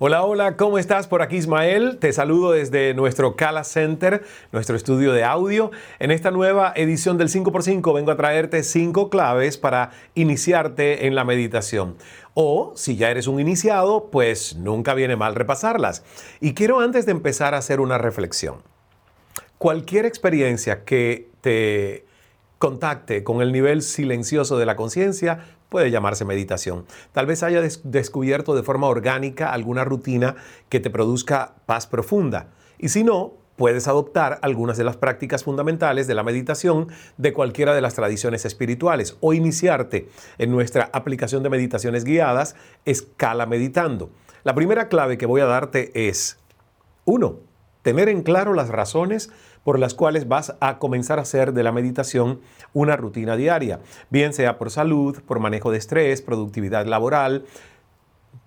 Hola, hola, ¿cómo estás? Por aquí Ismael, te saludo desde nuestro Cala Center, nuestro estudio de audio. En esta nueva edición del 5x5 vengo a traerte 5 claves para iniciarte en la meditación. O si ya eres un iniciado, pues nunca viene mal repasarlas. Y quiero antes de empezar a hacer una reflexión. Cualquier experiencia que te contacte con el nivel silencioso de la conciencia puede llamarse meditación. Tal vez haya descubierto de forma orgánica alguna rutina que te produzca paz profunda. Y si no, puedes adoptar algunas de las prácticas fundamentales de la meditación de cualquiera de las tradiciones espirituales o iniciarte en nuestra aplicación de meditaciones guiadas, Escala Meditando. La primera clave que voy a darte es, uno, tener en claro las razones por las cuales vas a comenzar a hacer de la meditación una rutina diaria, bien sea por salud, por manejo de estrés, productividad laboral,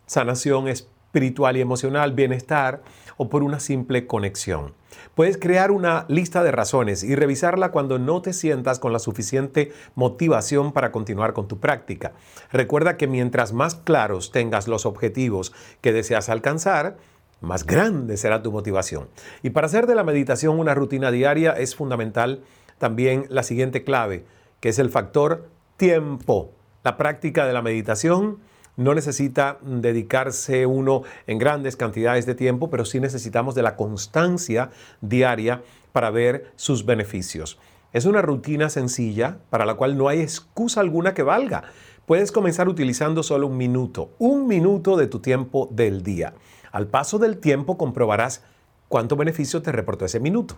sanación espiritual y emocional, bienestar o por una simple conexión. Puedes crear una lista de razones y revisarla cuando no te sientas con la suficiente motivación para continuar con tu práctica. Recuerda que mientras más claros tengas los objetivos que deseas alcanzar, más grande será tu motivación. Y para hacer de la meditación una rutina diaria es fundamental también la siguiente clave, que es el factor tiempo. La práctica de la meditación no necesita dedicarse uno en grandes cantidades de tiempo, pero sí necesitamos de la constancia diaria para ver sus beneficios. Es una rutina sencilla para la cual no hay excusa alguna que valga. Puedes comenzar utilizando solo un minuto, un minuto de tu tiempo del día. Al paso del tiempo comprobarás cuánto beneficio te reportó ese minuto.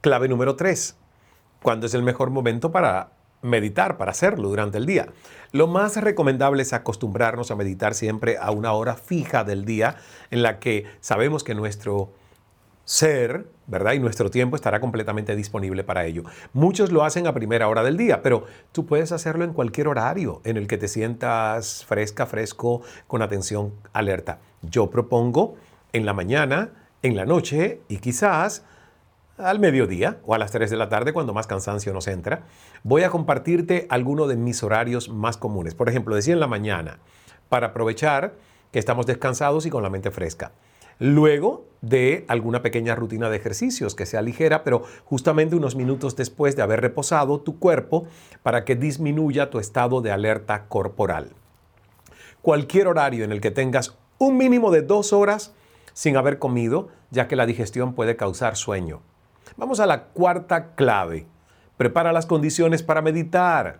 Clave número 3. ¿Cuándo es el mejor momento para meditar, para hacerlo durante el día? Lo más recomendable es acostumbrarnos a meditar siempre a una hora fija del día en la que sabemos que nuestro ser, ¿verdad? Y nuestro tiempo estará completamente disponible para ello. Muchos lo hacen a primera hora del día, pero tú puedes hacerlo en cualquier horario en el que te sientas fresca, fresco, con atención alerta. Yo propongo en la mañana, en la noche y quizás al mediodía o a las 3 de la tarde cuando más cansancio nos entra, voy a compartirte alguno de mis horarios más comunes. Por ejemplo, decía en la mañana, para aprovechar que estamos descansados y con la mente fresca luego de alguna pequeña rutina de ejercicios que sea ligera, pero justamente unos minutos después de haber reposado tu cuerpo para que disminuya tu estado de alerta corporal. Cualquier horario en el que tengas un mínimo de dos horas sin haber comido, ya que la digestión puede causar sueño. Vamos a la cuarta clave. Prepara las condiciones para meditar.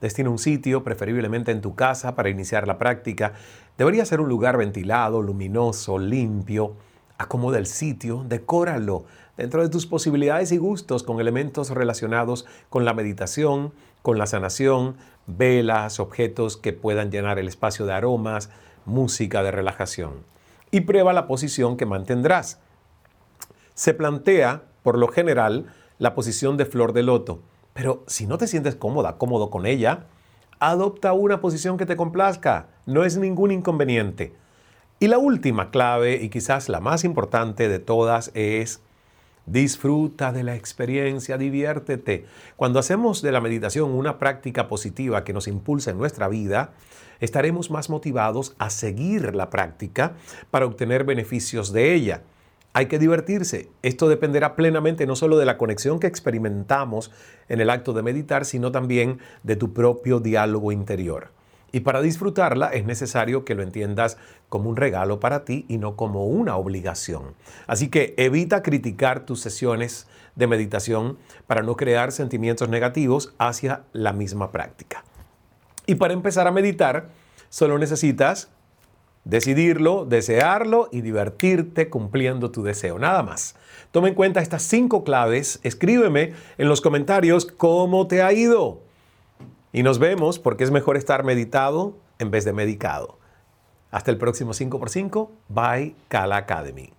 Destina un sitio, preferiblemente en tu casa, para iniciar la práctica. Debería ser un lugar ventilado, luminoso, limpio. Acomoda el sitio, decóralo dentro de tus posibilidades y gustos con elementos relacionados con la meditación, con la sanación, velas, objetos que puedan llenar el espacio de aromas, música de relajación. Y prueba la posición que mantendrás. Se plantea, por lo general, la posición de flor de loto pero si no te sientes cómoda, cómodo con ella, adopta una posición que te complazca. No es ningún inconveniente. Y la última clave, y quizás la más importante de todas, es disfruta de la experiencia, diviértete. Cuando hacemos de la meditación una práctica positiva que nos impulsa en nuestra vida, estaremos más motivados a seguir la práctica para obtener beneficios de ella hay que divertirse. Esto dependerá plenamente no solo de la conexión que experimentamos en el acto de meditar, sino también de tu propio diálogo interior. Y para disfrutarla es necesario que lo entiendas como un regalo para ti y no como una obligación. Así que evita criticar tus sesiones de meditación para no crear sentimientos negativos hacia la misma práctica. Y para empezar a meditar, solo necesitas decidirlo, desearlo y divertirte cumpliendo tu deseo, nada más. Toma en cuenta estas cinco claves, escríbeme en los comentarios cómo te ha ido. Y nos vemos porque es mejor estar meditado en vez de medicado. Hasta el próximo 5x5. Bye, Kala Academy.